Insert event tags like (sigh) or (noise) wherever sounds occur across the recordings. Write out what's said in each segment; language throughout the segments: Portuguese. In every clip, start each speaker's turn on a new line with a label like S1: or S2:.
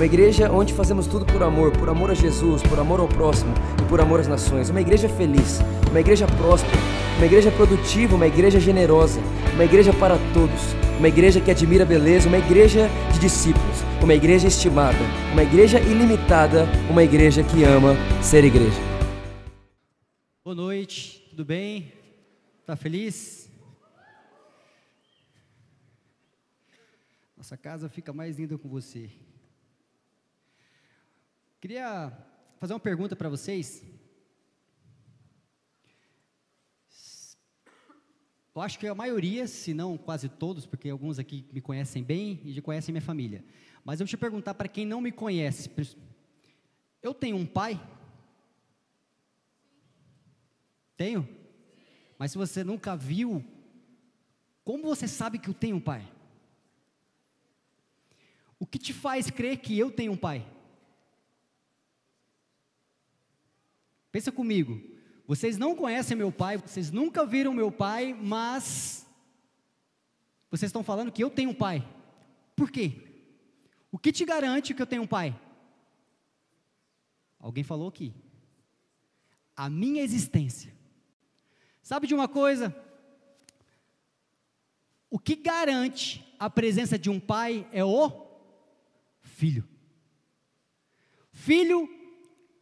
S1: uma igreja onde fazemos tudo por amor, por amor a Jesus, por amor ao próximo e por amor às nações. Uma igreja feliz, uma igreja próspera, uma igreja produtiva, uma igreja generosa, uma igreja para todos, uma igreja que admira a beleza, uma igreja de discípulos, uma igreja estimada, uma igreja ilimitada, uma igreja que ama ser igreja.
S2: Boa noite, tudo bem? Tá feliz? Nossa casa fica mais linda com você. Queria fazer uma pergunta para vocês. Eu acho que a maioria, se não quase todos, porque alguns aqui me conhecem bem e já conhecem minha família. Mas eu te perguntar para quem não me conhece: eu tenho um pai? Tenho? Mas se você nunca viu, como você sabe que eu tenho um pai? O que te faz crer que eu tenho um pai? Pensa comigo. Vocês não conhecem meu pai, vocês nunca viram meu pai, mas vocês estão falando que eu tenho um pai. Por quê? O que te garante que eu tenho um pai? Alguém falou aqui. A minha existência. Sabe de uma coisa? O que garante a presença de um pai é o filho. Filho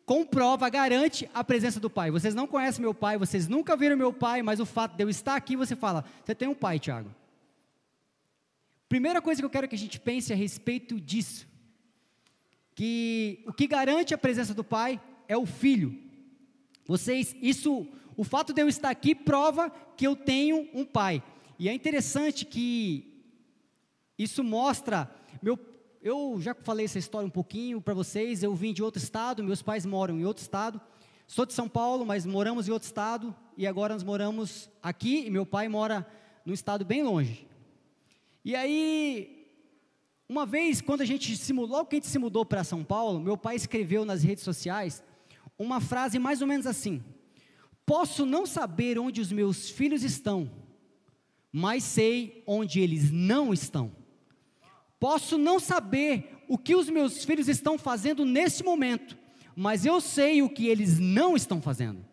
S2: comprova, garante a presença do pai. Vocês não conhecem meu pai, vocês nunca viram meu pai, mas o fato de eu estar aqui, você fala, você tem um pai, Tiago. Primeira coisa que eu quero que a gente pense a respeito disso, que o que garante a presença do pai é o filho. Vocês, isso, o fato de eu estar aqui prova que eu tenho um pai. E é interessante que isso mostra meu eu já falei essa história um pouquinho para vocês. Eu vim de outro estado, meus pais moram em outro estado. Sou de São Paulo, mas moramos em outro estado e agora nós moramos aqui e meu pai mora num estado bem longe. E aí, uma vez, quando a gente se mudou, logo que a gente se mudou para São Paulo, meu pai escreveu nas redes sociais uma frase mais ou menos assim: Posso não saber onde os meus filhos estão, mas sei onde eles não estão. Posso não saber o que os meus filhos estão fazendo nesse momento, mas eu sei o que eles não estão fazendo.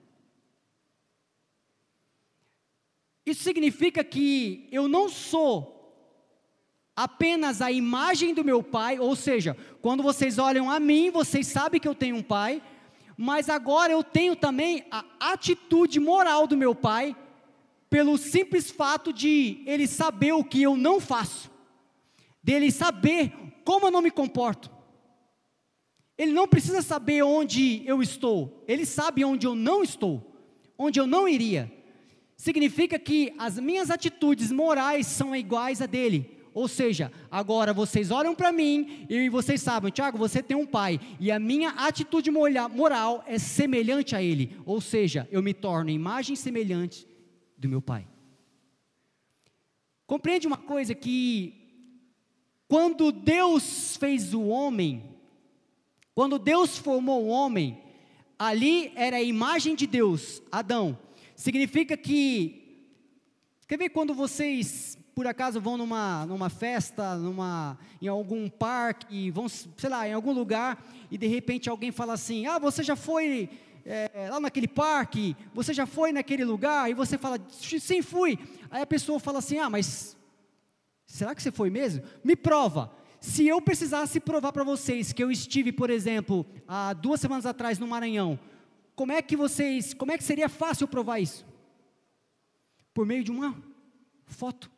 S2: Isso significa que eu não sou apenas a imagem do meu pai, ou seja, quando vocês olham a mim, vocês sabem que eu tenho um pai, mas agora eu tenho também a atitude moral do meu pai, pelo simples fato de ele saber o que eu não faço dele saber como eu não me comporto. Ele não precisa saber onde eu estou, ele sabe onde eu não estou, onde eu não iria. Significa que as minhas atitudes morais são iguais a dele. Ou seja, agora vocês olham para mim e vocês sabem, Tiago, você tem um pai, e a minha atitude moral é semelhante a ele. Ou seja, eu me torno imagem semelhante do meu pai. Compreende uma coisa que quando Deus fez o homem, quando Deus formou o homem, ali era a imagem de Deus, Adão. Significa que, quer ver quando vocês, por acaso, vão numa, numa festa, numa, em algum parque, vão, sei lá, em algum lugar, e de repente alguém fala assim: Ah, você já foi é, lá naquele parque, você já foi naquele lugar, e você fala: Sim, fui. Aí a pessoa fala assim: Ah, mas Será que você foi mesmo? Me prova. Se eu precisasse provar para vocês que eu estive, por exemplo, há duas semanas atrás no Maranhão, como é que vocês, como é que seria fácil provar isso? Por meio de uma foto.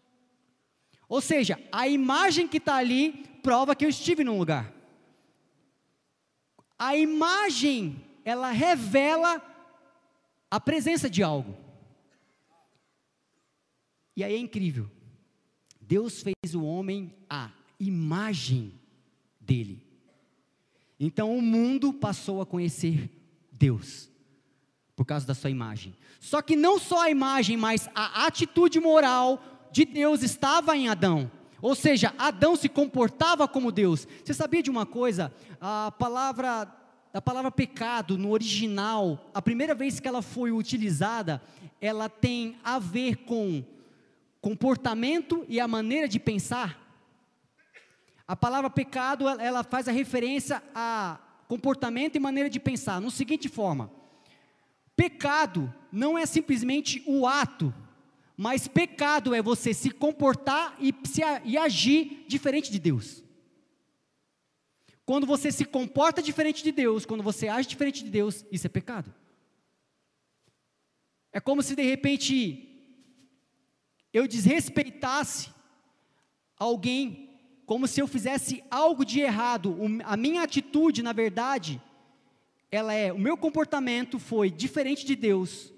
S2: Ou seja, a imagem que está ali prova que eu estive num lugar. A imagem, ela revela a presença de algo. E aí é incrível. Deus fez o homem à imagem dele. Então o mundo passou a conhecer Deus por causa da sua imagem. Só que não só a imagem, mas a atitude moral de Deus estava em Adão. Ou seja, Adão se comportava como Deus. Você sabia de uma coisa? A palavra a palavra pecado no original, a primeira vez que ela foi utilizada, ela tem a ver com comportamento e a maneira de pensar. A palavra pecado, ela faz a referência a comportamento e maneira de pensar, no seguinte forma: pecado não é simplesmente o ato, mas pecado é você se comportar e, se, e agir diferente de Deus. Quando você se comporta diferente de Deus, quando você age diferente de Deus, isso é pecado. É como se de repente eu desrespeitasse alguém, como se eu fizesse algo de errado. A minha atitude, na verdade, ela é, o meu comportamento foi diferente de Deus.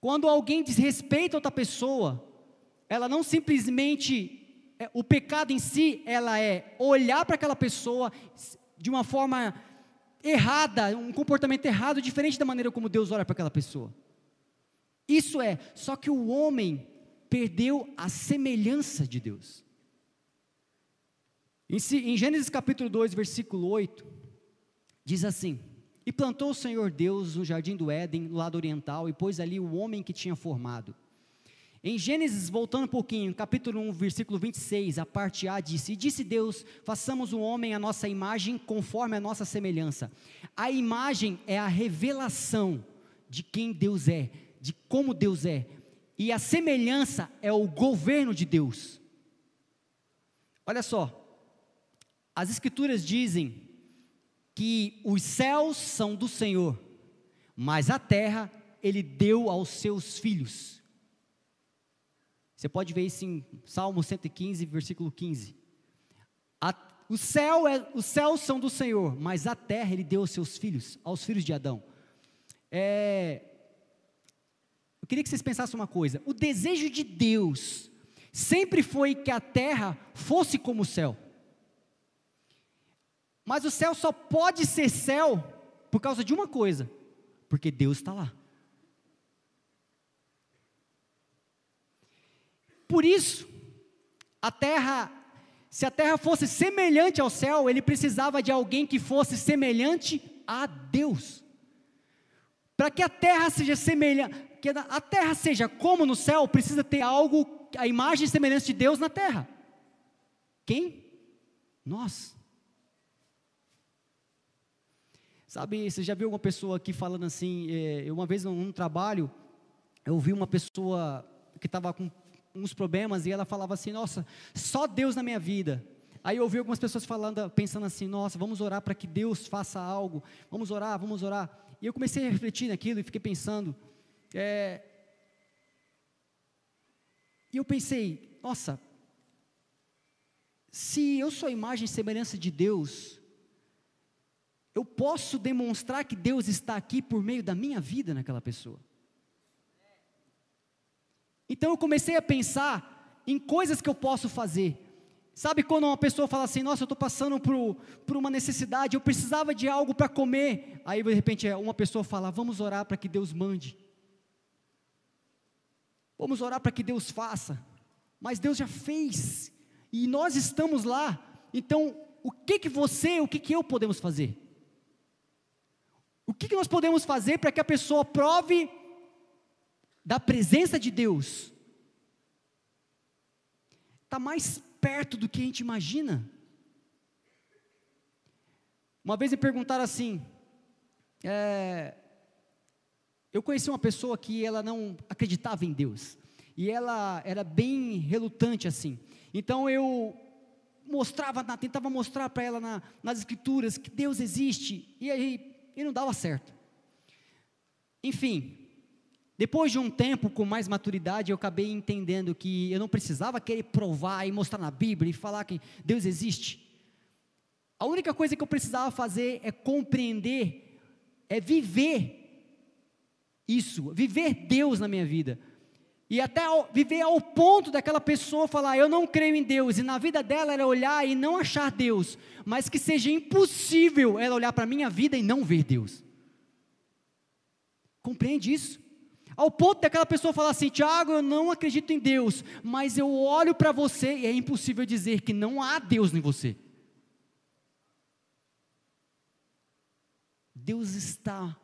S2: Quando alguém desrespeita outra pessoa, ela não simplesmente é, o pecado em si, ela é olhar para aquela pessoa de uma forma errada, um comportamento errado, diferente da maneira como Deus olha para aquela pessoa. Isso é, só que o homem perdeu a semelhança de Deus. Em, Gênesis capítulo 2, versículo 8, diz assim: E plantou o Senhor Deus no jardim do Éden, no lado oriental, e pôs ali o homem que tinha formado. Em Gênesis, voltando um pouquinho, capítulo 1, versículo 26, a parte A disse: E disse Deus: façamos o homem a nossa imagem, conforme a nossa semelhança. A imagem é a revelação de quem Deus é, de como Deus é. E a semelhança é o governo de Deus. Olha só, as Escrituras dizem que os céus são do Senhor, mas a terra Ele deu aos seus filhos. Você pode ver isso em Salmo 115, versículo 15. A, o céu é, os céus são do Senhor, mas a terra ele deu aos seus filhos, aos filhos de Adão. É, eu queria que vocês pensassem uma coisa: o desejo de Deus sempre foi que a terra fosse como o céu. Mas o céu só pode ser céu por causa de uma coisa: porque Deus está lá. Por isso, a terra, se a terra fosse semelhante ao céu, ele precisava de alguém que fosse semelhante a Deus. Para que a terra seja semelhante, que a terra seja como no céu, precisa ter algo, a imagem e semelhança de Deus na terra. Quem? Nós. Sabe, você já viu uma pessoa aqui falando assim, é, uma vez num, num trabalho, eu vi uma pessoa que estava com uns problemas e ela falava assim: Nossa, só Deus na minha vida. Aí eu ouvi algumas pessoas falando, pensando assim: Nossa, vamos orar para que Deus faça algo, vamos orar, vamos orar. E eu comecei a refletir naquilo e fiquei pensando. É, e eu pensei: Nossa, se eu sou a imagem e semelhança de Deus, eu posso demonstrar que Deus está aqui por meio da minha vida naquela pessoa. Então eu comecei a pensar em coisas que eu posso fazer. Sabe quando uma pessoa fala assim, nossa, eu estou passando por, por uma necessidade, eu precisava de algo para comer. Aí de repente uma pessoa fala, vamos orar para que Deus mande. Vamos orar para que Deus faça. Mas Deus já fez. E nós estamos lá. Então, o que que você, o que que eu podemos fazer? O que que nós podemos fazer para que a pessoa prove da presença de Deus está mais perto do que a gente imagina. Uma vez me perguntaram assim, é, eu conheci uma pessoa que ela não acreditava em Deus, e ela era bem relutante assim, então eu mostrava, tentava mostrar para ela na, nas escrituras que Deus existe, e aí e não dava certo. Enfim, depois de um tempo com mais maturidade, eu acabei entendendo que eu não precisava querer provar e mostrar na Bíblia e falar que Deus existe. A única coisa que eu precisava fazer é compreender, é viver isso, viver Deus na minha vida. e até ao, viver ao ponto daquela pessoa falar: Eu não creio em Deus, e na vida dela era olhar e não achar Deus, mas que seja impossível ela olhar para a minha vida e não ver Deus. Compreende isso? Ao ponto daquela pessoa falar assim: Tiago, eu não acredito em Deus, mas eu olho para você e é impossível dizer que não há Deus em você. Deus está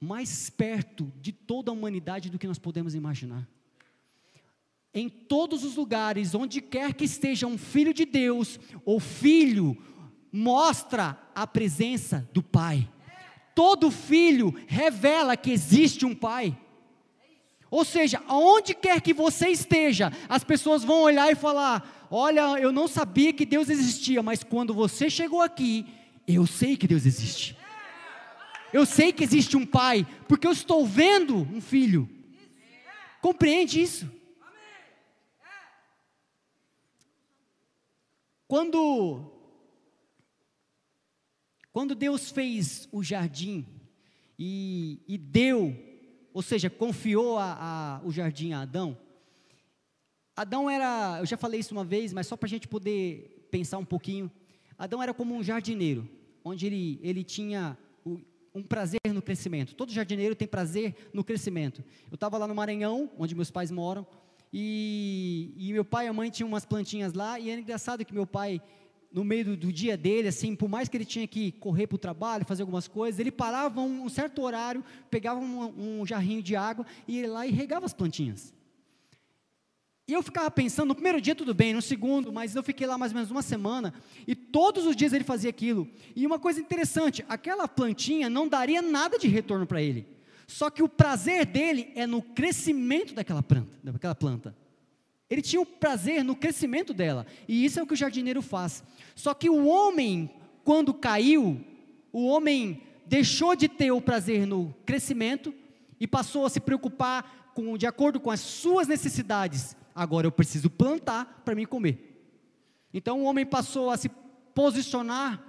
S2: mais perto de toda a humanidade do que nós podemos imaginar. Em todos os lugares, onde quer que esteja um filho de Deus, o filho mostra a presença do Pai. Todo filho revela que existe um Pai. Ou seja, aonde quer que você esteja, as pessoas vão olhar e falar: Olha, eu não sabia que Deus existia, mas quando você chegou aqui, eu sei que Deus existe. Eu sei que existe um pai, porque eu estou vendo um filho. Compreende isso? Quando quando Deus fez o jardim e, e deu, ou seja, confiou a, a, o jardim a Adão, Adão era, eu já falei isso uma vez, mas só para a gente poder pensar um pouquinho, Adão era como um jardineiro, onde ele, ele tinha um prazer no crescimento. Todo jardineiro tem prazer no crescimento. Eu estava lá no Maranhão, onde meus pais moram, e, e, meu pai e a mãe tinham umas plantinhas lá, e era engraçado que meu pai, no meio do, do dia dele, assim, por mais que ele tinha que correr para o trabalho, fazer algumas coisas, ele parava um, um certo horário, pegava um, um jarrinho de água e ia lá e regava as plantinhas. E eu ficava pensando, no primeiro dia tudo bem, no segundo, mas eu fiquei lá mais ou menos uma semana, e todos os dias ele fazia aquilo. E uma coisa interessante, aquela plantinha não daria nada de retorno para ele. Só que o prazer dele é no crescimento daquela planta, daquela planta. Ele tinha o prazer no crescimento dela, e isso é o que o jardineiro faz. Só que o homem, quando caiu, o homem deixou de ter o prazer no crescimento e passou a se preocupar com, de acordo com as suas necessidades agora eu preciso plantar para mim comer. Então o homem passou a se posicionar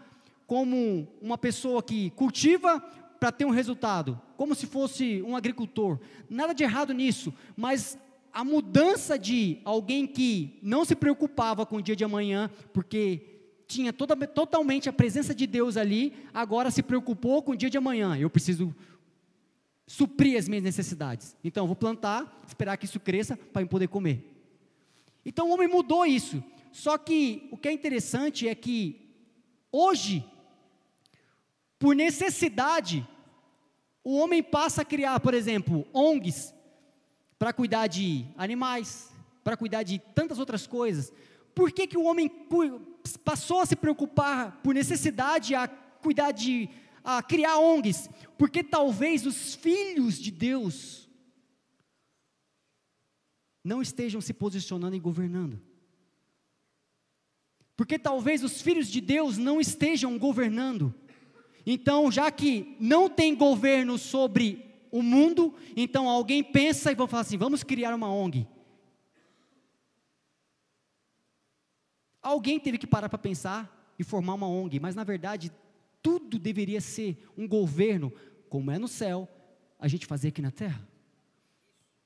S2: como uma pessoa que cultiva para ter um resultado, como se fosse um agricultor. Nada de errado nisso, mas a mudança de alguém que não se preocupava com o dia de amanhã, porque tinha toda, totalmente a presença de Deus ali, agora se preocupou com o dia de amanhã. Eu preciso suprir as minhas necessidades. Então, vou plantar, esperar que isso cresça para eu poder comer. Então o homem mudou isso. Só que o que é interessante é que hoje, por necessidade, o homem passa a criar, por exemplo, ONGs para cuidar de animais, para cuidar de tantas outras coisas. Por que, que o homem passou a se preocupar por necessidade a cuidar de a criar ONGs? Porque talvez os filhos de Deus não estejam se posicionando e governando. Porque talvez os filhos de Deus não estejam governando. Então, já que não tem governo sobre o mundo, então alguém pensa e vai falar assim: vamos criar uma ONG. Alguém teve que parar para pensar e formar uma ONG, mas na verdade tudo deveria ser um governo, como é no céu, a gente fazer aqui na terra.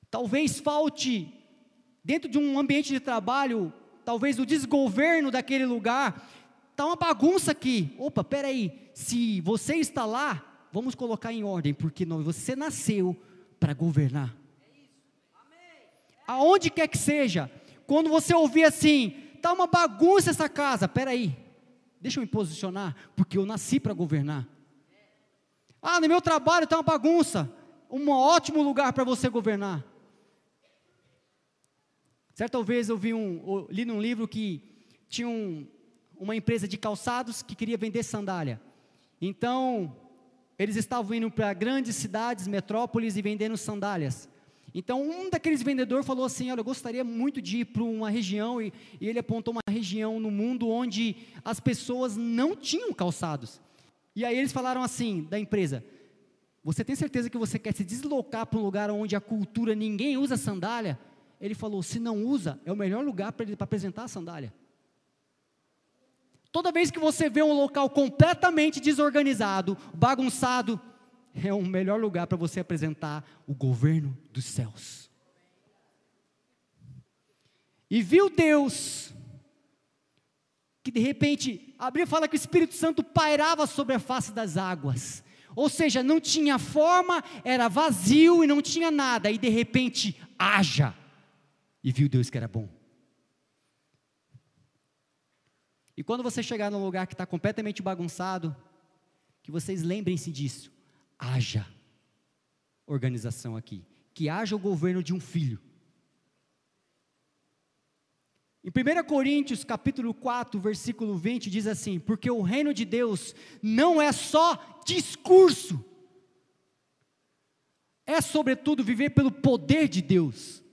S2: Talvez falte dentro de um ambiente de trabalho, talvez o desgoverno daquele lugar, está uma bagunça aqui. Opa, peraí, se você está lá, vamos colocar em ordem, porque você nasceu para governar. Aonde quer que seja, quando você ouvir assim, está uma bagunça essa casa, peraí, deixa eu me posicionar, porque eu nasci para governar. Ah, no meu trabalho está uma bagunça, um ótimo lugar para você governar. Certa vez eu vi um, li num livro que tinha um, uma empresa de calçados que queria vender sandália. Então, eles estavam indo para grandes cidades, metrópoles e vendendo sandálias. Então, um daqueles vendedores falou assim: Olha, eu gostaria muito de ir para uma região, e, e ele apontou uma região no mundo onde as pessoas não tinham calçados. E aí eles falaram assim da empresa: Você tem certeza que você quer se deslocar para um lugar onde a cultura ninguém usa sandália? ele falou: se não usa, é o melhor lugar para apresentar a sandália. Toda vez que você vê um local completamente desorganizado, bagunçado, é o melhor lugar para você apresentar o governo dos céus. E viu Deus que de repente, a Bíblia fala que o Espírito Santo pairava sobre a face das águas. Ou seja, não tinha forma, era vazio e não tinha nada. E de repente, haja. E viu Deus que era bom. E quando você chegar num lugar que está completamente bagunçado, que vocês lembrem-se disso. Haja organização aqui. Que haja o governo de um filho. Em 1 Coríntios, capítulo 4, versículo 20, diz assim: Porque o reino de Deus não é só discurso, é sobretudo viver pelo poder de Deus.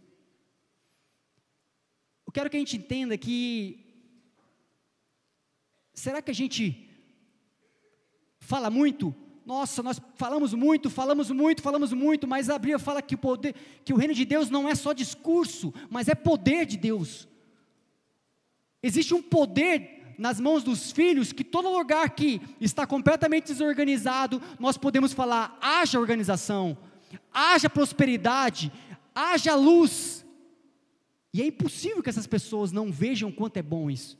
S2: Eu quero que a gente entenda que, será que a gente fala muito? Nossa, nós falamos muito, falamos muito, falamos muito, mas a Bíblia fala que o poder, que o reino de Deus não é só discurso, mas é poder de Deus. Existe um poder nas mãos dos filhos que todo lugar que está completamente desorganizado, nós podemos falar: haja organização, haja prosperidade, haja luz. E é impossível que essas pessoas não vejam quanto é bom isso.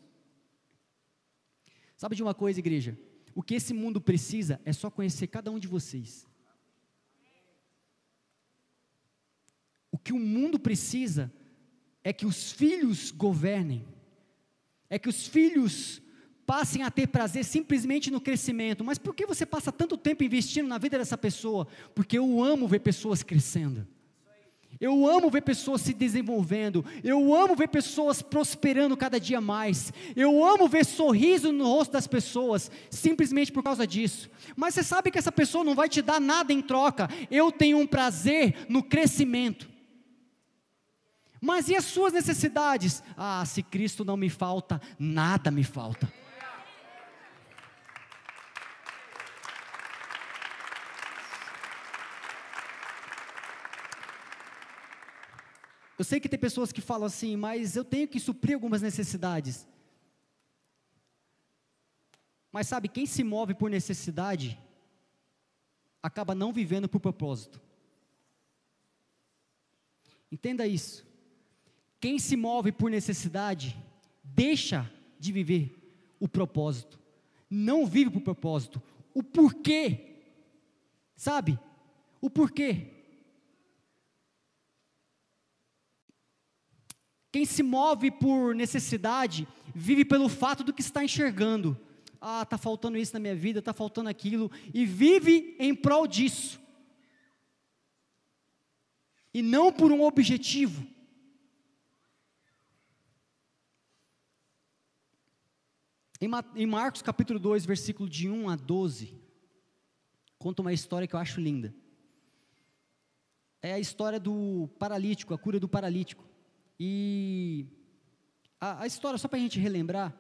S2: Sabe de uma coisa, igreja? O que esse mundo precisa é só conhecer cada um de vocês. O que o mundo precisa é que os filhos governem é que os filhos passem a ter prazer simplesmente no crescimento. Mas por que você passa tanto tempo investindo na vida dessa pessoa? Porque eu amo ver pessoas crescendo. Eu amo ver pessoas se desenvolvendo. Eu amo ver pessoas prosperando cada dia mais. Eu amo ver sorriso no rosto das pessoas, simplesmente por causa disso. Mas você sabe que essa pessoa não vai te dar nada em troca. Eu tenho um prazer no crescimento. Mas e as suas necessidades? Ah, se Cristo não me falta, nada me falta. Eu sei que tem pessoas que falam assim, mas eu tenho que suprir algumas necessidades. Mas sabe, quem se move por necessidade, acaba não vivendo por propósito. Entenda isso. Quem se move por necessidade, deixa de viver o propósito. Não vive por propósito. O porquê. Sabe? O porquê. Quem se move por necessidade, vive pelo fato do que está enxergando. Ah, está faltando isso na minha vida, está faltando aquilo, e vive em prol disso. E não por um objetivo. Em Marcos capítulo 2, versículo de 1 a 12, conta uma história que eu acho linda. É a história do paralítico, a cura do paralítico. E a, a história, só para a gente relembrar,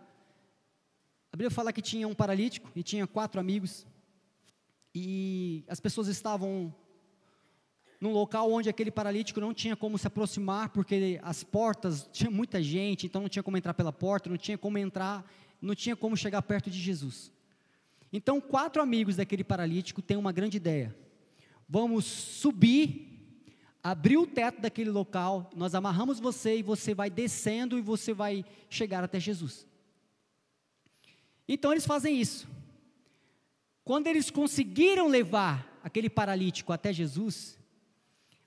S2: a Bíblia fala que tinha um paralítico e tinha quatro amigos. E as pessoas estavam num local onde aquele paralítico não tinha como se aproximar, porque as portas, (laughs) tinha muita gente, então não tinha como entrar pela porta, não tinha como entrar não tinha como chegar perto de Jesus. Então, quatro amigos daquele paralítico têm uma grande ideia. Vamos subir, abrir o teto daquele local, nós amarramos você e você vai descendo e você vai chegar até Jesus. Então eles fazem isso. Quando eles conseguiram levar aquele paralítico até Jesus,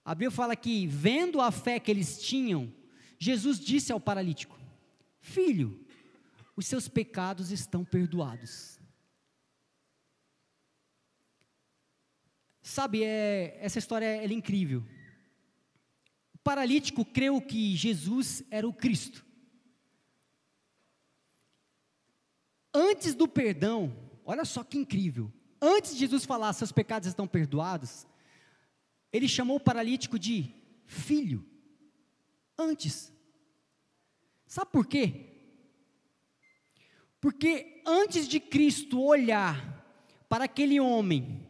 S2: a Bíblia fala que, vendo a fé que eles tinham, Jesus disse ao paralítico: Filho, os seus pecados estão perdoados. Sabe, é, essa história é, é incrível. Paralítico creu que Jesus era o Cristo. Antes do perdão, olha só que incrível. Antes de Jesus falar, seus pecados estão perdoados, ele chamou o paralítico de filho. Antes. Sabe por quê? Porque antes de Cristo olhar para aquele homem,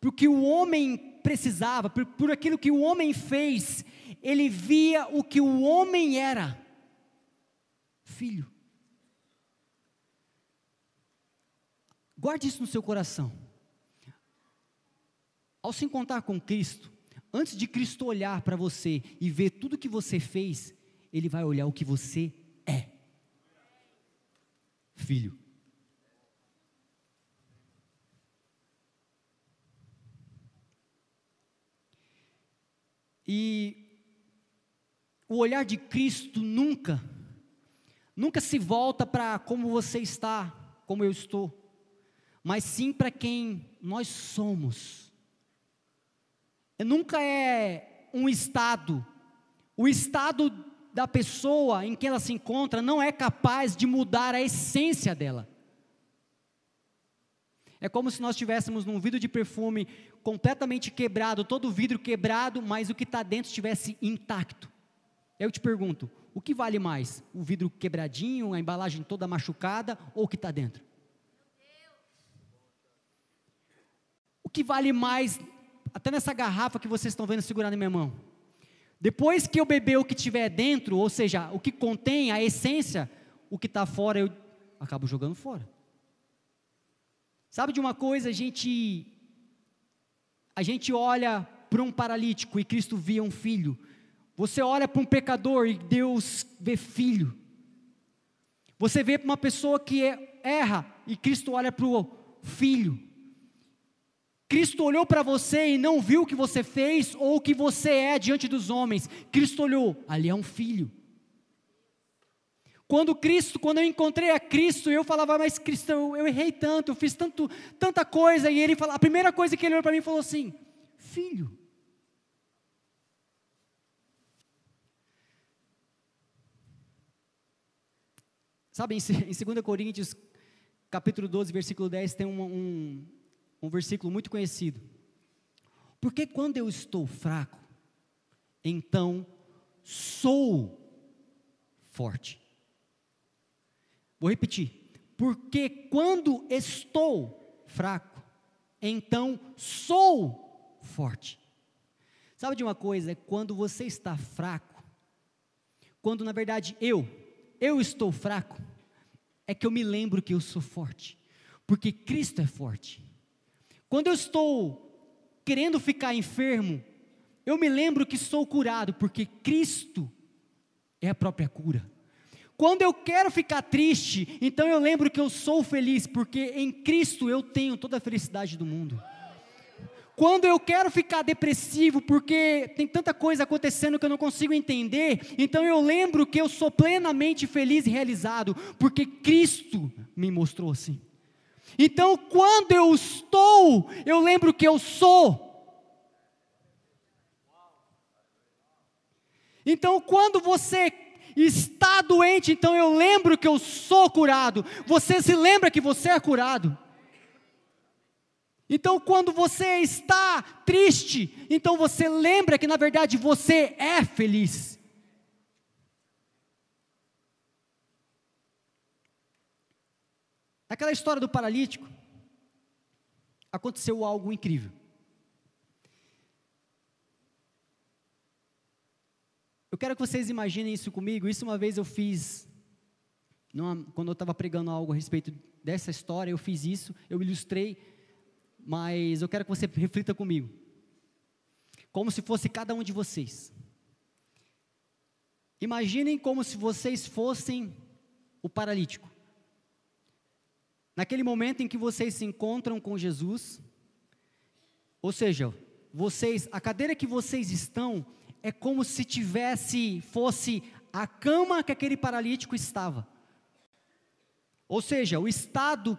S2: para o que o homem precisava, por, por aquilo que o homem fez, ele via o que o homem era: filho. Guarde isso no seu coração. Ao se encontrar com Cristo, antes de Cristo olhar para você e ver tudo que você fez, ele vai olhar o que você é. Filho. E o olhar de Cristo nunca, nunca se volta para como você está, como eu estou, mas sim para quem nós somos. E nunca é um estado, o estado da pessoa em que ela se encontra não é capaz de mudar a essência dela. É como se nós estivéssemos num vidro de perfume completamente quebrado, todo o vidro quebrado, mas o que está dentro estivesse intacto. Eu te pergunto, o que vale mais? O vidro quebradinho, a embalagem toda machucada ou o que está dentro? O que vale mais, até nessa garrafa que vocês estão vendo segurando na minha mão? Depois que eu beber o que tiver dentro, ou seja, o que contém a essência, o que está fora eu acabo jogando fora. Sabe de uma coisa, a gente a gente olha para um paralítico e Cristo via um filho. Você olha para um pecador e Deus vê filho. Você vê para uma pessoa que é, erra e Cristo olha para o filho. Cristo olhou para você e não viu o que você fez ou o que você é diante dos homens. Cristo olhou, ali é um filho. Quando Cristo, quando eu encontrei a Cristo, eu falava, mas Cristo, eu, eu errei tanto, eu fiz tanto, tanta coisa, e ele falou, a primeira coisa que ele olhou para mim falou assim: Filho. Sabe, em, (laughs) em 2 Coríntios, capítulo 12, versículo 10, tem um, um, um versículo muito conhecido. Porque quando eu estou fraco, então sou forte. Vou repetir. Porque quando estou fraco, então sou forte. Sabe de uma coisa? É quando você está fraco, quando na verdade eu, eu estou fraco, é que eu me lembro que eu sou forte, porque Cristo é forte. Quando eu estou querendo ficar enfermo, eu me lembro que sou curado, porque Cristo é a própria cura. Quando eu quero ficar triste, então eu lembro que eu sou feliz, porque em Cristo eu tenho toda a felicidade do mundo. Quando eu quero ficar depressivo, porque tem tanta coisa acontecendo que eu não consigo entender, então eu lembro que eu sou plenamente feliz e realizado, porque Cristo me mostrou assim. Então, quando eu estou, eu lembro que eu sou. Então, quando você está doente, então eu lembro que eu sou curado. Você se lembra que você é curado. Então, quando você está triste, então você lembra que na verdade você é feliz. Naquela história do paralítico, aconteceu algo incrível. Eu quero que vocês imaginem isso comigo. Isso uma vez eu fiz, numa, quando eu estava pregando algo a respeito dessa história, eu fiz isso, eu ilustrei, mas eu quero que você reflita comigo. Como se fosse cada um de vocês. Imaginem como se vocês fossem o paralítico. Naquele momento em que vocês se encontram com Jesus, ou seja, vocês, a cadeira que vocês estão é como se tivesse, fosse a cama que aquele paralítico estava. Ou seja, o estado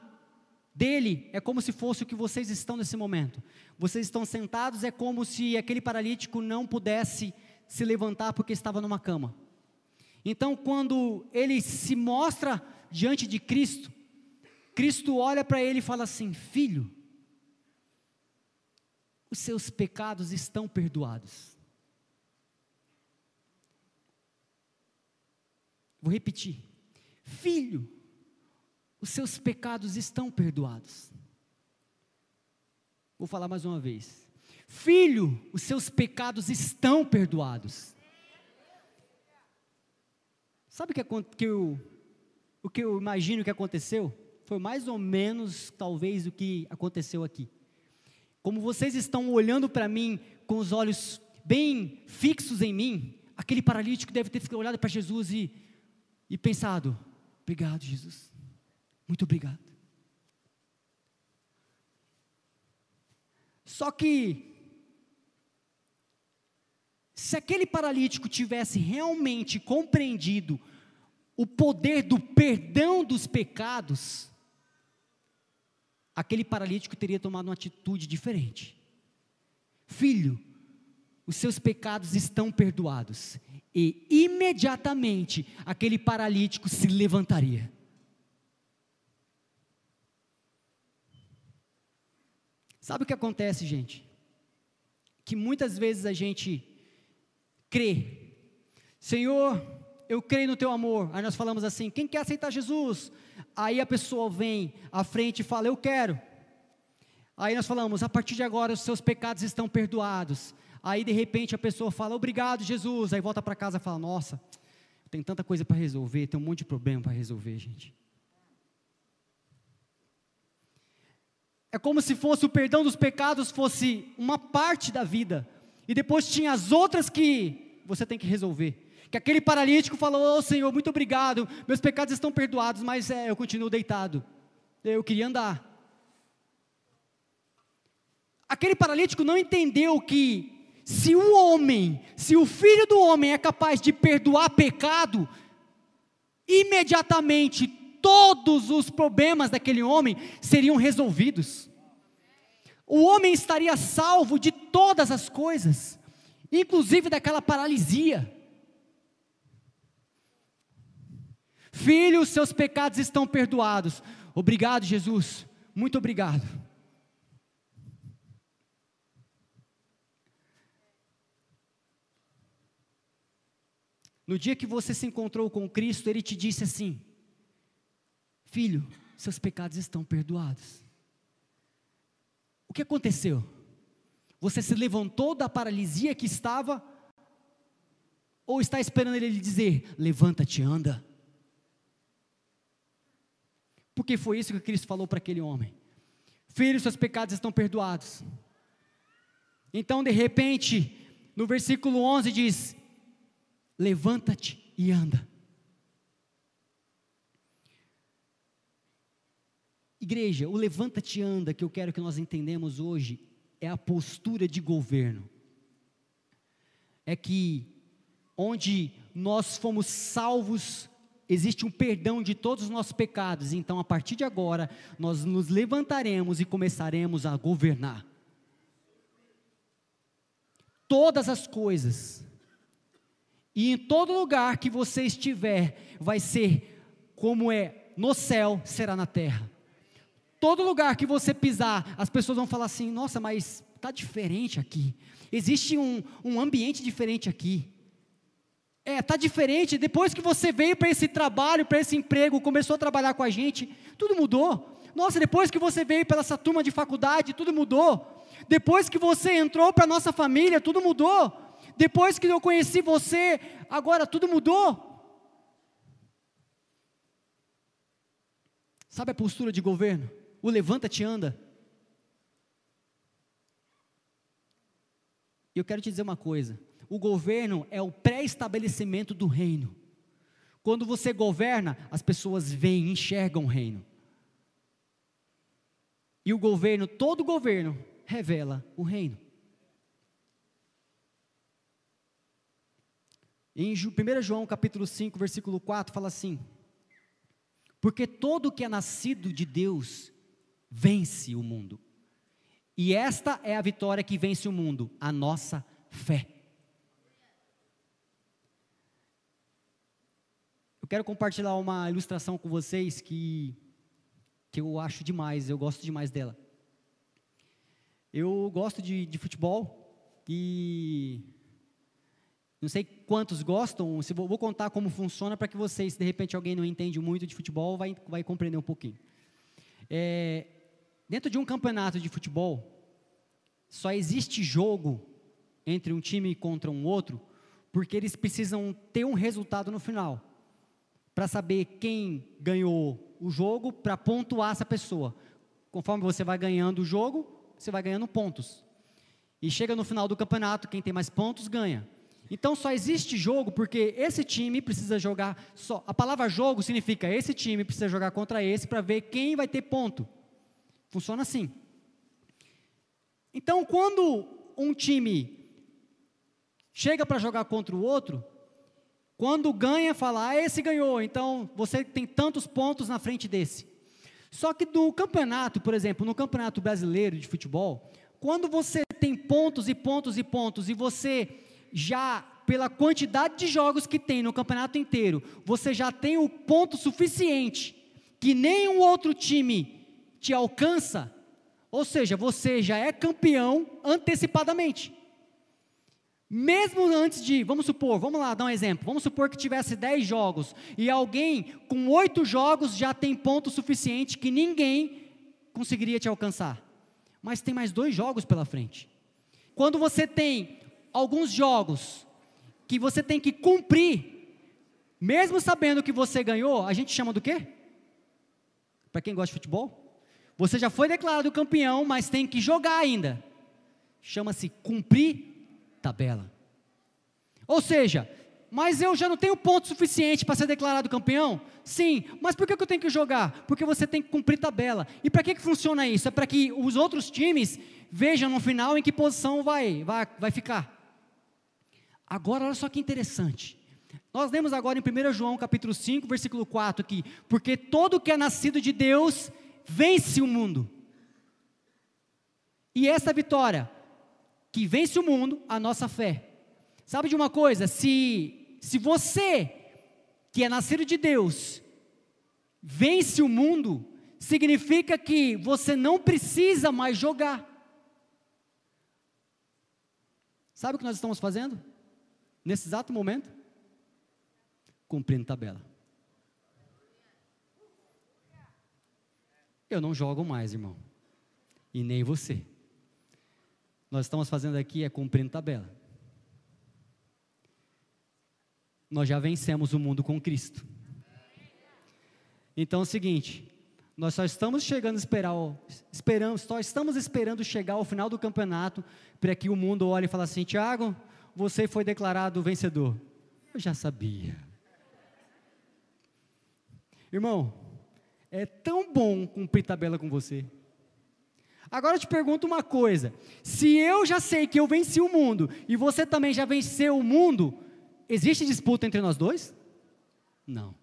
S2: dele é como se fosse o que vocês estão nesse momento. Vocês estão sentados, é como se aquele paralítico não pudesse se levantar porque estava numa cama. Então, quando ele se mostra diante de Cristo, Cristo olha para ele e fala assim: Filho, os seus pecados estão perdoados. Vou repetir. Filho, os seus pecados estão perdoados. Vou falar mais uma vez. Filho, os seus pecados estão perdoados. Sabe o que, que eu, o que eu imagino que aconteceu? Foi mais ou menos, talvez, o que aconteceu aqui. Como vocês estão olhando para mim com os olhos bem fixos em mim, aquele paralítico deve ter olhado para Jesus e, e pensado: Obrigado, Jesus. Muito obrigado. Só que, se aquele paralítico tivesse realmente compreendido o poder do perdão dos pecados, aquele paralítico teria tomado uma atitude diferente. Filho, os seus pecados estão perdoados. E imediatamente aquele paralítico se levantaria. Sabe o que acontece, gente? Que muitas vezes a gente crê, Senhor, eu creio no teu amor. Aí nós falamos assim: quem quer aceitar Jesus? Aí a pessoa vem à frente e fala: Eu quero. Aí nós falamos: a partir de agora os seus pecados estão perdoados. Aí de repente a pessoa fala: Obrigado, Jesus. Aí volta para casa e fala: Nossa, tem tanta coisa para resolver, tem um monte de problema para resolver, gente. É como se fosse o perdão dos pecados fosse uma parte da vida e depois tinha as outras que você tem que resolver. Que aquele paralítico falou: oh, Senhor, muito obrigado, meus pecados estão perdoados, mas é, eu continuo deitado. Eu queria andar. Aquele paralítico não entendeu que se o homem, se o filho do homem é capaz de perdoar pecado, imediatamente todos os problemas daquele homem seriam resolvidos. O homem estaria salvo de todas as coisas, inclusive daquela paralisia. Filho, seus pecados estão perdoados. Obrigado, Jesus. Muito obrigado. No dia que você se encontrou com Cristo, Ele te disse assim: Filho, seus pecados estão perdoados. O que aconteceu? Você se levantou da paralisia que estava? Ou está esperando Ele dizer: Levanta-te, anda? Porque foi isso que Cristo falou para aquele homem. Filho, seus pecados estão perdoados. Então, de repente, no versículo 11 diz: Levanta-te e anda. Igreja, o levanta-te anda que eu quero que nós entendemos hoje é a postura de governo. É que onde nós fomos salvos existe um perdão de todos os nossos pecados, então a partir de agora nós nos levantaremos e começaremos a governar. Todas as coisas, e em todo lugar que você estiver, vai ser como é no céu, será na terra. Todo lugar que você pisar, as pessoas vão falar assim: nossa, mas está diferente aqui. Existe um, um ambiente diferente aqui. É, tá diferente. Depois que você veio para esse trabalho, para esse emprego, começou a trabalhar com a gente, tudo mudou. Nossa, depois que você veio para essa turma de faculdade, tudo mudou. Depois que você entrou para nossa família, tudo mudou. Depois que eu conheci você, agora tudo mudou. Sabe a postura de governo? O levanta-te anda. Eu quero te dizer uma coisa: o governo é o pré-estabelecimento do reino. Quando você governa, as pessoas veem, enxergam o reino. E o governo, todo governo, revela o reino. Em 1 João capítulo 5, versículo 4, fala assim: Porque todo que é nascido de Deus vence o mundo. E esta é a vitória que vence o mundo, a nossa fé. Eu quero compartilhar uma ilustração com vocês que, que eu acho demais, eu gosto demais dela. Eu gosto de, de futebol e não sei quantos gostam, se vou, vou contar como funciona para que vocês, de repente alguém não entende muito de futebol, vai, vai compreender um pouquinho. É, dentro de um campeonato de futebol, só existe jogo entre um time contra um outro, porque eles precisam ter um resultado no final para saber quem ganhou o jogo, para pontuar essa pessoa. Conforme você vai ganhando o jogo, você vai ganhando pontos. E chega no final do campeonato, quem tem mais pontos ganha. Então só existe jogo porque esse time precisa jogar só. A palavra jogo significa esse time precisa jogar contra esse para ver quem vai ter ponto. Funciona assim. Então quando um time chega para jogar contra o outro, quando ganha, fala, ah, esse ganhou, então você tem tantos pontos na frente desse. Só que no campeonato, por exemplo, no campeonato brasileiro de futebol, quando você tem pontos e pontos e pontos, e você já, pela quantidade de jogos que tem no campeonato inteiro, você já tem o ponto suficiente que nenhum outro time te alcança, ou seja, você já é campeão antecipadamente. Mesmo antes de, vamos supor, vamos lá dar um exemplo, vamos supor que tivesse 10 jogos e alguém com 8 jogos já tem ponto suficiente que ninguém conseguiria te alcançar. Mas tem mais dois jogos pela frente. Quando você tem alguns jogos que você tem que cumprir, mesmo sabendo que você ganhou, a gente chama do quê? Para quem gosta de futebol? Você já foi declarado campeão, mas tem que jogar ainda. Chama-se cumprir tabela. Ou seja, mas eu já não tenho ponto suficiente para ser declarado campeão? Sim, mas por que eu tenho que jogar? Porque você tem que cumprir tabela. E para que, que funciona isso? É para que os outros times vejam no final em que posição vai, vai, vai ficar. Agora, olha só que interessante. Nós lemos agora em 1 João capítulo 5, versículo 4 aqui, porque todo que é nascido de Deus vence o mundo. E essa vitória que vence o mundo, a nossa fé. Sabe de uma coisa? Se, se você, que é nascido de Deus, vence o mundo, significa que você não precisa mais jogar. Sabe o que nós estamos fazendo? nesse exato momento? Cumprindo tabela. Eu não jogo mais, irmão. E nem você. Nós estamos fazendo aqui é cumprindo tabela. Nós já vencemos o mundo com Cristo. Então é o seguinte, nós só estamos chegando esperar, esperamos, só estamos esperando chegar ao final do campeonato para que o mundo olhe e fale assim, Tiago, você foi declarado vencedor. Eu já sabia. Irmão, é tão bom cumprir tabela com você. Agora eu te pergunto uma coisa: se eu já sei que eu venci o mundo e você também já venceu o mundo, existe disputa entre nós dois? Não.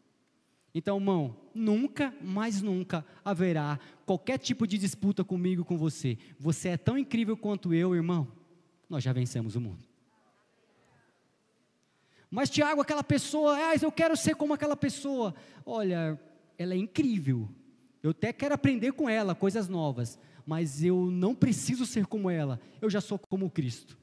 S2: Então, irmão, nunca, mais nunca haverá qualquer tipo de disputa comigo, com você. Você é tão incrível quanto eu, irmão. Nós já vencemos o mundo. Mas, Tiago, aquela pessoa, ah, eu quero ser como aquela pessoa. Olha, ela é incrível. Eu até quero aprender com ela coisas novas. Mas eu não preciso ser como ela. Eu já sou como Cristo.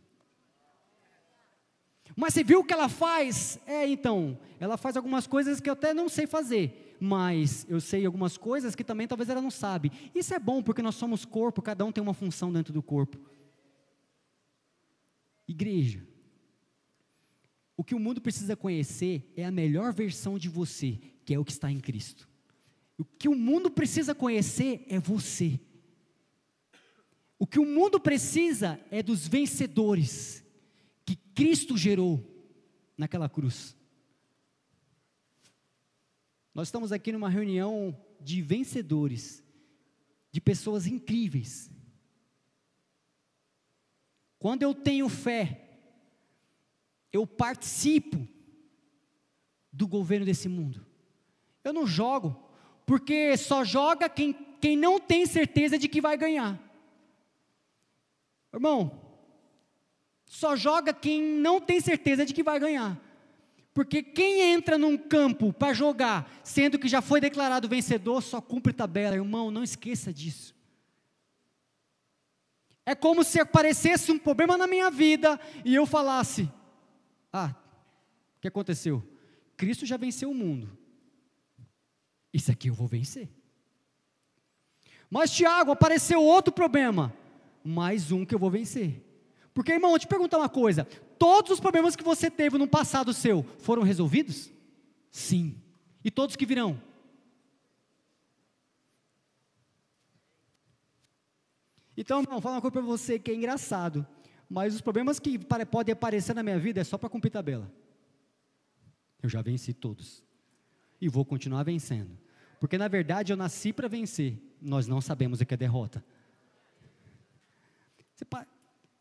S2: Mas você viu o que ela faz? É, então, ela faz algumas coisas que eu até não sei fazer, mas eu sei algumas coisas que também talvez ela não sabe. Isso é bom porque nós somos corpo, cada um tem uma função dentro do corpo. Igreja, o que o mundo precisa conhecer é a melhor versão de você, que é o que está em Cristo. O que o mundo precisa conhecer é você. O que o mundo precisa é dos vencedores que Cristo gerou naquela cruz. Nós estamos aqui numa reunião de vencedores, de pessoas incríveis. Quando eu tenho fé, eu participo do governo desse mundo. Eu não jogo, porque só joga quem, quem não tem certeza de que vai ganhar. Irmão, só joga quem não tem certeza de que vai ganhar. Porque quem entra num campo para jogar, sendo que já foi declarado vencedor, só cumpre tabela. Irmão, não esqueça disso. É como se aparecesse um problema na minha vida e eu falasse: ah, o que aconteceu? Cristo já venceu o mundo. Isso aqui eu vou vencer. Mas, Tiago, apareceu outro problema. Mais um que eu vou vencer. Porque, irmão, eu te perguntar uma coisa: todos os problemas que você teve no passado seu foram resolvidos? Sim. E todos que virão? Então, irmão, vou falar uma coisa para você que é engraçado. Mas os problemas que podem aparecer na minha vida é só para cumprir tabela. Eu já venci todos. E vou continuar vencendo. Porque na verdade eu nasci para vencer. Nós não sabemos o que é derrota. Você,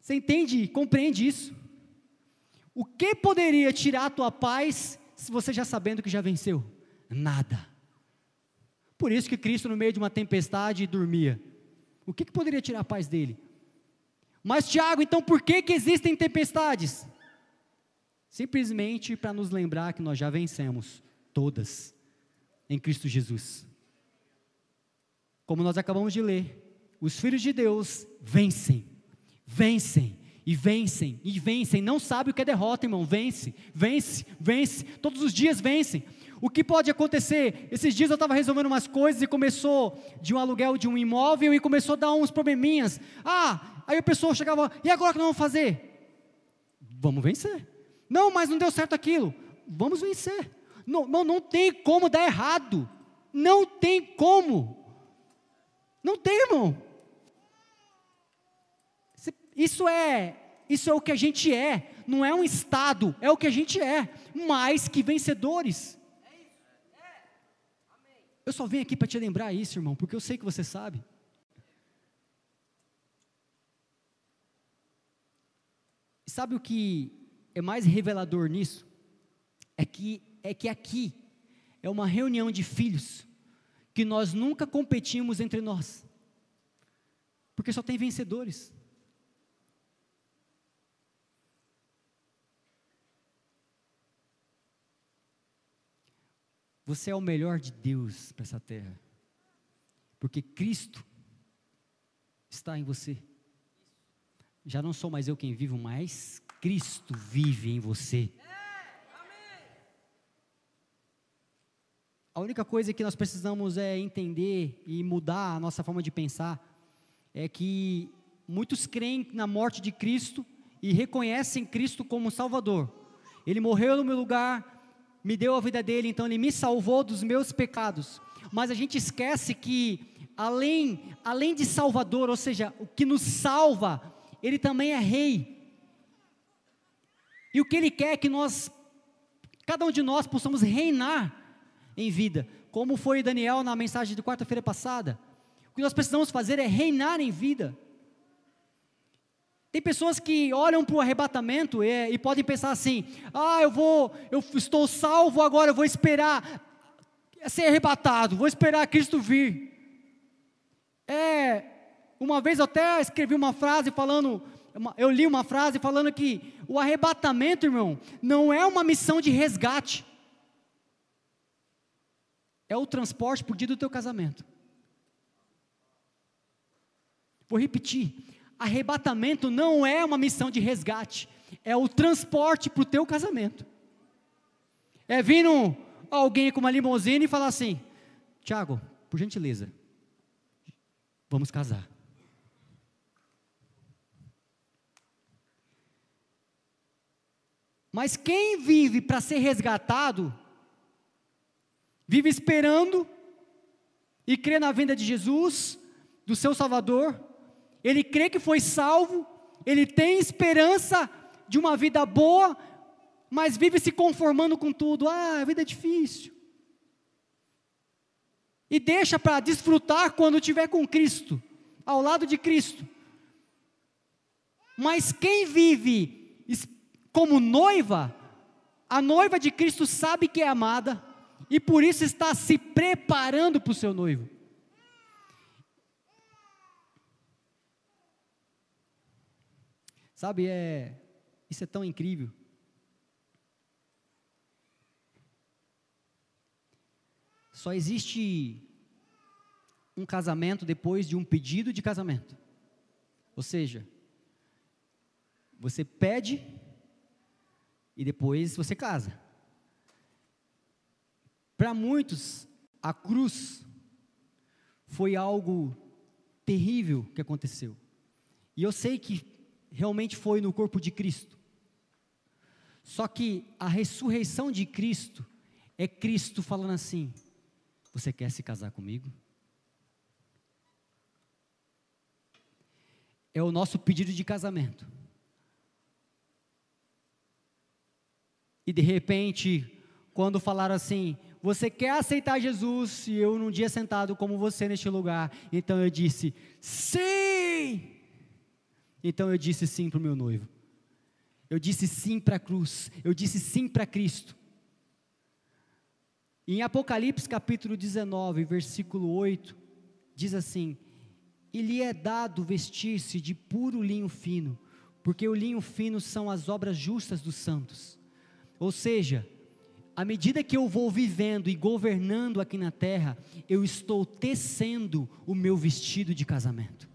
S2: você entende, compreende isso? O que poderia tirar a tua paz se você já sabendo que já venceu? Nada. Por isso que Cristo, no meio de uma tempestade, dormia. O que, que poderia tirar a paz dele? Mas, Tiago, então por que, que existem tempestades? Simplesmente para nos lembrar que nós já vencemos todas em Cristo Jesus. Como nós acabamos de ler, os filhos de Deus vencem, vencem, e vencem, e vencem, não sabe o que é derrota, irmão, vence, vence, vence, todos os dias vencem. O que pode acontecer? Esses dias eu estava resolvendo umas coisas e começou de um aluguel de um imóvel e começou a dar uns probleminhas. Ah, aí a pessoa chegava, e agora o que nós vamos fazer? Vamos vencer. Não, mas não deu certo aquilo. Vamos vencer. Não, não, não tem como dar errado. Não tem como. Não tem, irmão. Isso é, isso é o que a gente é, não é um estado, é o que a gente é, mais que vencedores. Eu só vim aqui para te lembrar isso, irmão, porque eu sei que você sabe. Sabe o que é mais revelador nisso? É que é que aqui é uma reunião de filhos que nós nunca competimos entre nós. Porque só tem vencedores. Você é o melhor de Deus para essa terra. Porque Cristo está em você. Já não sou mais eu quem vivo, mas Cristo vive em você. A única coisa que nós precisamos é entender e mudar a nossa forma de pensar é que muitos creem na morte de Cristo e reconhecem Cristo como Salvador. Ele morreu no meu lugar, me deu a vida dele, então ele me salvou dos meus pecados. Mas a gente esquece que além, além de Salvador, ou seja, o que nos salva, ele também é rei. E o que ele quer é que nós, cada um de nós, possamos reinar em vida, como foi Daniel na mensagem de quarta-feira passada. O que nós precisamos fazer é reinar em vida. Tem pessoas que olham para o arrebatamento e, e, podem pensar assim: ah, eu vou, eu estou salvo agora, eu vou esperar ser arrebatado, vou esperar Cristo vir. É, uma vez eu até escrevi uma frase falando, eu li uma frase falando que o arrebatamento, irmão, não é uma missão de resgate, é o transporte por dia do teu casamento. Vou repetir: arrebatamento não é uma missão de resgate, é o transporte para o teu casamento. É vindo alguém com uma limusine e falar assim: Tiago, por gentileza, vamos casar. Mas quem vive para ser resgatado, vive esperando e crê na vinda de Jesus, do seu Salvador, ele crê que foi salvo, ele tem esperança de uma vida boa, mas vive se conformando com tudo. Ah, a vida é difícil. E deixa para desfrutar quando estiver com Cristo, ao lado de Cristo. Mas quem vive como noiva, a noiva de Cristo sabe que é amada e por isso está se preparando para o seu noivo. Sabe, é, isso é tão incrível. Só existe um casamento depois de um pedido de casamento. Ou seja, você pede e depois você casa. Para muitos, a cruz foi algo terrível que aconteceu. E eu sei que realmente foi no corpo de Cristo. Só que a ressurreição de Cristo é Cristo falando assim: Você quer se casar comigo? É o nosso pedido de casamento. E de repente, quando falaram assim, você quer aceitar Jesus? E eu num dia sentado como você neste lugar. Então eu disse, sim! Então eu disse sim para o meu noivo. Eu disse sim para a cruz. Eu disse sim para Cristo. Em Apocalipse capítulo 19, versículo 8, diz assim: E lhe é dado vestir-se de puro linho fino, porque o linho fino são as obras justas dos santos. Ou seja, à medida que eu vou vivendo e governando aqui na terra, eu estou tecendo o meu vestido de casamento.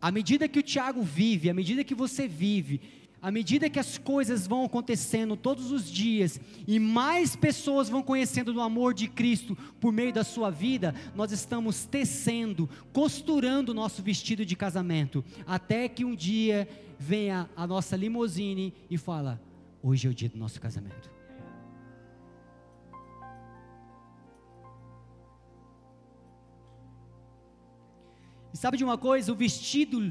S2: À medida que o Tiago vive, à medida que você vive, à medida que as coisas vão acontecendo todos os dias e mais pessoas vão conhecendo do amor de Cristo por meio da sua vida, nós estamos tecendo, costurando o nosso vestido de casamento, até que um dia venha a nossa limusine e fala: Hoje é o dia do nosso casamento. E sabe de uma coisa? O vestido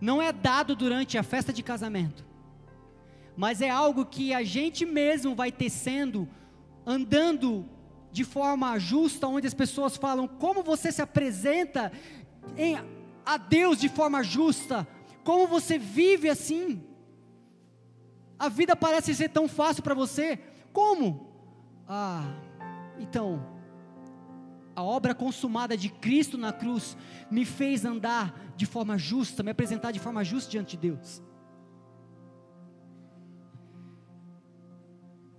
S2: não é dado durante a festa de casamento, mas é algo que a gente mesmo vai tecendo, andando de forma justa, onde as pessoas falam como você se apresenta em, a Deus de forma justa, como você vive assim. A vida parece ser tão fácil para você. Como? Ah, então, a obra consumada de Cristo na cruz me fez andar de forma justa, me apresentar de forma justa diante de Deus.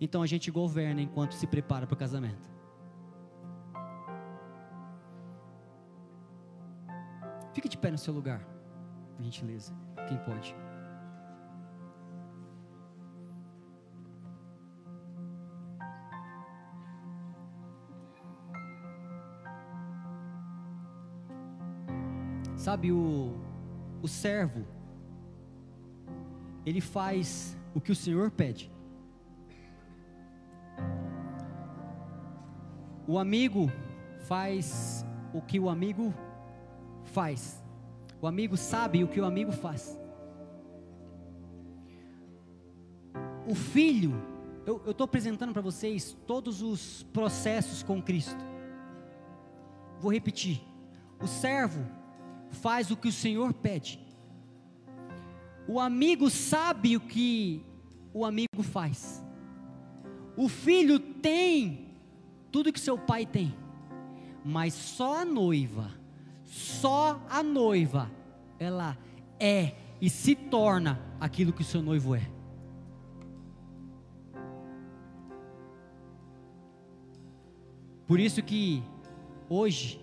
S2: Então a gente governa enquanto se prepara para o casamento. Fique de pé no seu lugar, gentileza. Quem pode? Sabe, o, o servo, ele faz o que o Senhor pede. O amigo faz o que o amigo faz. O amigo sabe o que o amigo faz. O filho, eu estou apresentando para vocês todos os processos com Cristo. Vou repetir. O servo faz o que o Senhor pede. O amigo sabe o que o amigo faz. O filho tem tudo que seu pai tem, mas só a noiva, só a noiva, ela é e se torna aquilo que o seu noivo é. Por isso que hoje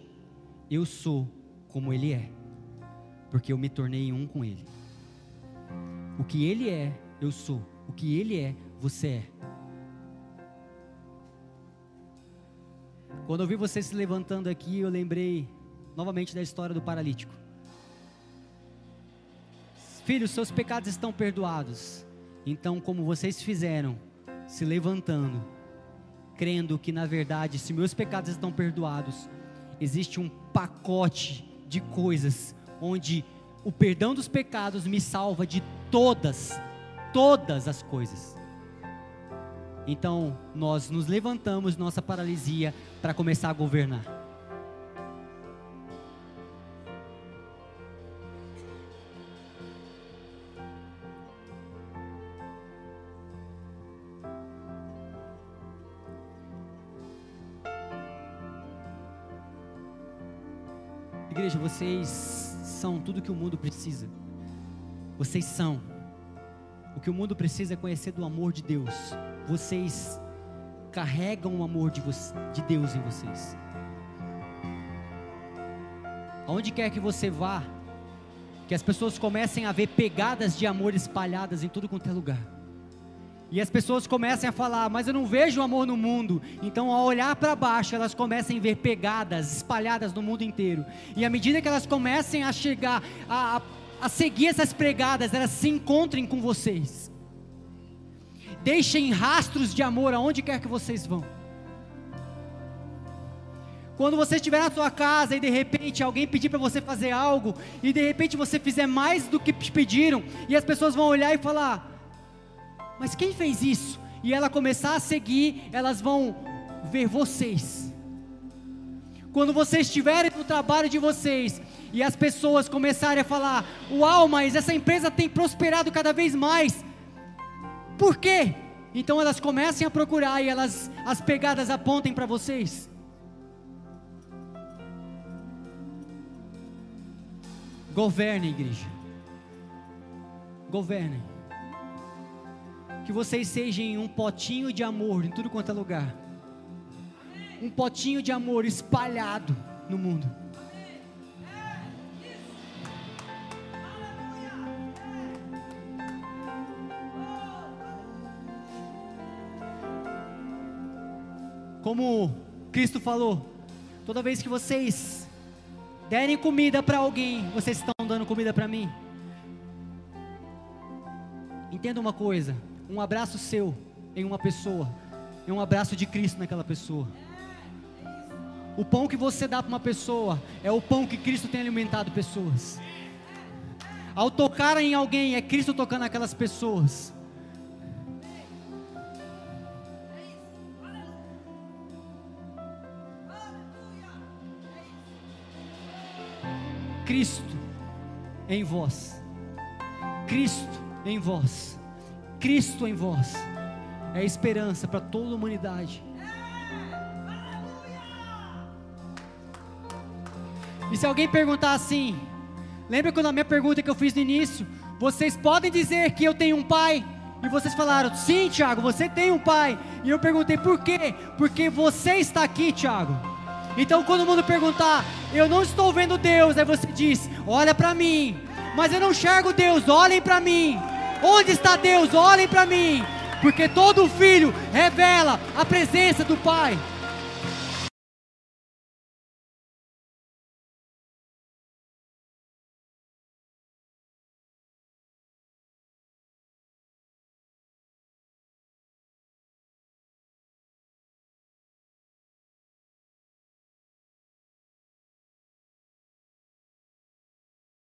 S2: eu sou como ele é porque eu me tornei um com Ele. O que Ele é, eu sou. O que Ele é, você é. Quando eu vi você se levantando aqui, eu lembrei novamente da história do paralítico. Filhos, seus pecados estão perdoados. Então, como vocês fizeram, se levantando, crendo que na verdade, se meus pecados estão perdoados, existe um pacote de coisas onde o perdão dos pecados me salva de todas, todas as coisas. Então, nós nos levantamos nossa paralisia para começar a governar. Vocês são tudo que o mundo precisa. Vocês são. O que o mundo precisa é conhecer do amor de Deus. Vocês carregam o amor de, de Deus em vocês. Aonde quer que você vá, que as pessoas comecem a ver pegadas de amor espalhadas em tudo quanto é lugar. E as pessoas começam a falar, mas eu não vejo amor no mundo. Então, ao olhar para baixo, elas começam a ver pegadas espalhadas no mundo inteiro. E à medida que elas comecem a chegar, a, a, a seguir essas pegadas, elas se encontrem com vocês. Deixem rastros de amor aonde quer que vocês vão. Quando você estiver na sua casa e de repente alguém pedir para você fazer algo, e de repente você fizer mais do que te pediram, e as pessoas vão olhar e falar: Mas quem fez isso? E ela começar a seguir, elas vão ver vocês. Quando vocês estiverem no trabalho de vocês e as pessoas começarem a falar: Uau, mas essa empresa tem prosperado cada vez mais. Por quê? Então elas comecem a procurar e elas as pegadas apontem para vocês. Governem, igreja. Governem. Que vocês sejam um potinho de amor em tudo quanto é lugar. Um potinho de amor espalhado no mundo. Como Cristo falou, toda vez que vocês derem comida para alguém, vocês estão dando comida para mim. Entenda uma coisa: um abraço seu em uma pessoa é um abraço de Cristo naquela pessoa. O pão que você dá para uma pessoa é o pão que Cristo tem alimentado pessoas. Ao tocar em alguém, é Cristo tocando aquelas pessoas. Cristo em vós. Cristo em vós. Cristo em vós. É esperança para toda a humanidade. E se alguém perguntar assim, lembra quando a minha pergunta que eu fiz no início? Vocês podem dizer que eu tenho um pai? E vocês falaram, sim, Tiago, você tem um pai. E eu perguntei, por quê? Porque você está aqui, Tiago. Então, quando o mundo perguntar, eu não estou vendo Deus, aí você diz, olha para mim. Mas eu não enxergo Deus, olhem para mim. Onde está Deus? Olhem para mim. Porque todo filho revela a presença do Pai.